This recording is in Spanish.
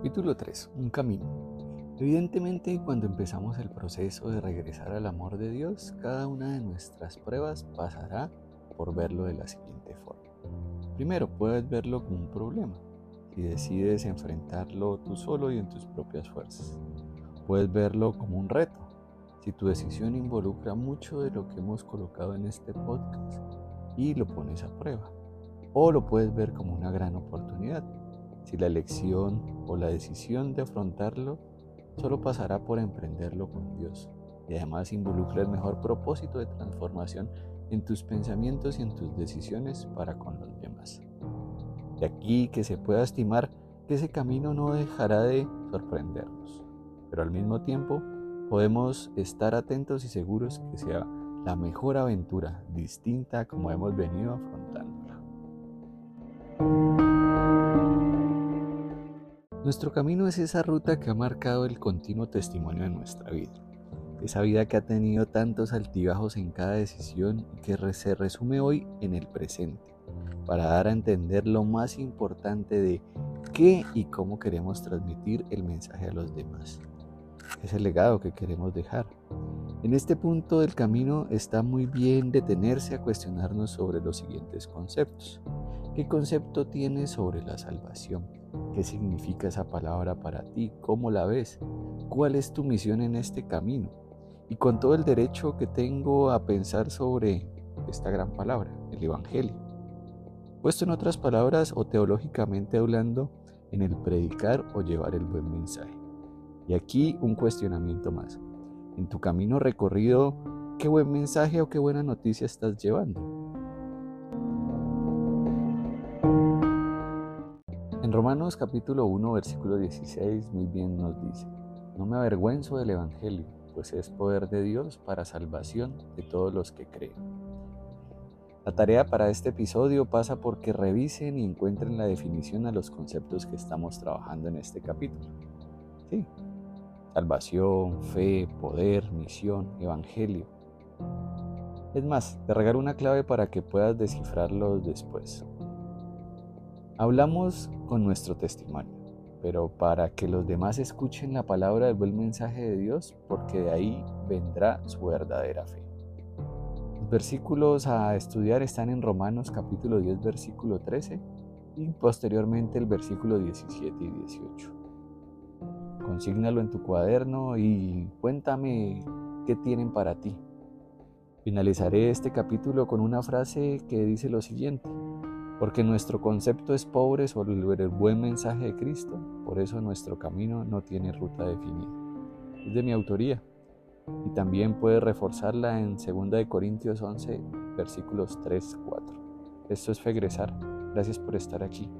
Capítulo 3. Un camino. Evidentemente, cuando empezamos el proceso de regresar al amor de Dios, cada una de nuestras pruebas pasará por verlo de la siguiente forma. Primero, puedes verlo como un problema y decides enfrentarlo tú solo y en tus propias fuerzas. Puedes verlo como un reto si tu decisión involucra mucho de lo que hemos colocado en este podcast y lo pones a prueba. O lo puedes ver como una gran oportunidad si la elección o la decisión de afrontarlo solo pasará por emprenderlo con Dios y además involucra el mejor propósito de transformación en tus pensamientos y en tus decisiones para con los demás. De aquí que se pueda estimar que ese camino no dejará de sorprendernos, pero al mismo tiempo podemos estar atentos y seguros que sea la mejor aventura distinta como hemos venido afrontándola. Nuestro camino es esa ruta que ha marcado el continuo testimonio de nuestra vida. Esa vida que ha tenido tantos altibajos en cada decisión y que se resume hoy en el presente, para dar a entender lo más importante de qué y cómo queremos transmitir el mensaje a los demás. Es el legado que queremos dejar. En este punto del camino está muy bien detenerse a cuestionarnos sobre los siguientes conceptos. ¿Qué concepto tienes sobre la salvación? ¿Qué significa esa palabra para ti? ¿Cómo la ves? ¿Cuál es tu misión en este camino? Y con todo el derecho que tengo a pensar sobre esta gran palabra, el Evangelio. Puesto en otras palabras o teológicamente hablando, en el predicar o llevar el buen mensaje. Y aquí un cuestionamiento más. En tu camino recorrido, ¿qué buen mensaje o qué buena noticia estás llevando? En Romanos capítulo 1, versículo 16, muy bien nos dice, no me avergüenzo del Evangelio, pues es poder de Dios para salvación de todos los que creen. La tarea para este episodio pasa por que revisen y encuentren la definición a los conceptos que estamos trabajando en este capítulo. Sí, salvación, fe, poder, misión, evangelio. Es más, te regalo una clave para que puedas descifrarlos después. Hablamos con nuestro testimonio, pero para que los demás escuchen la palabra del buen mensaje de Dios, porque de ahí vendrá su verdadera fe. Los versículos a estudiar están en Romanos capítulo 10, versículo 13 y posteriormente el versículo 17 y 18. Consígnalo en tu cuaderno y cuéntame qué tienen para ti. Finalizaré este capítulo con una frase que dice lo siguiente porque nuestro concepto es pobre sobre el buen mensaje de Cristo, por eso nuestro camino no tiene ruta definida. Es de mi autoría y también puede reforzarla en 2 Corintios 11, versículos 3, 4. Esto es Fegresar. Gracias por estar aquí.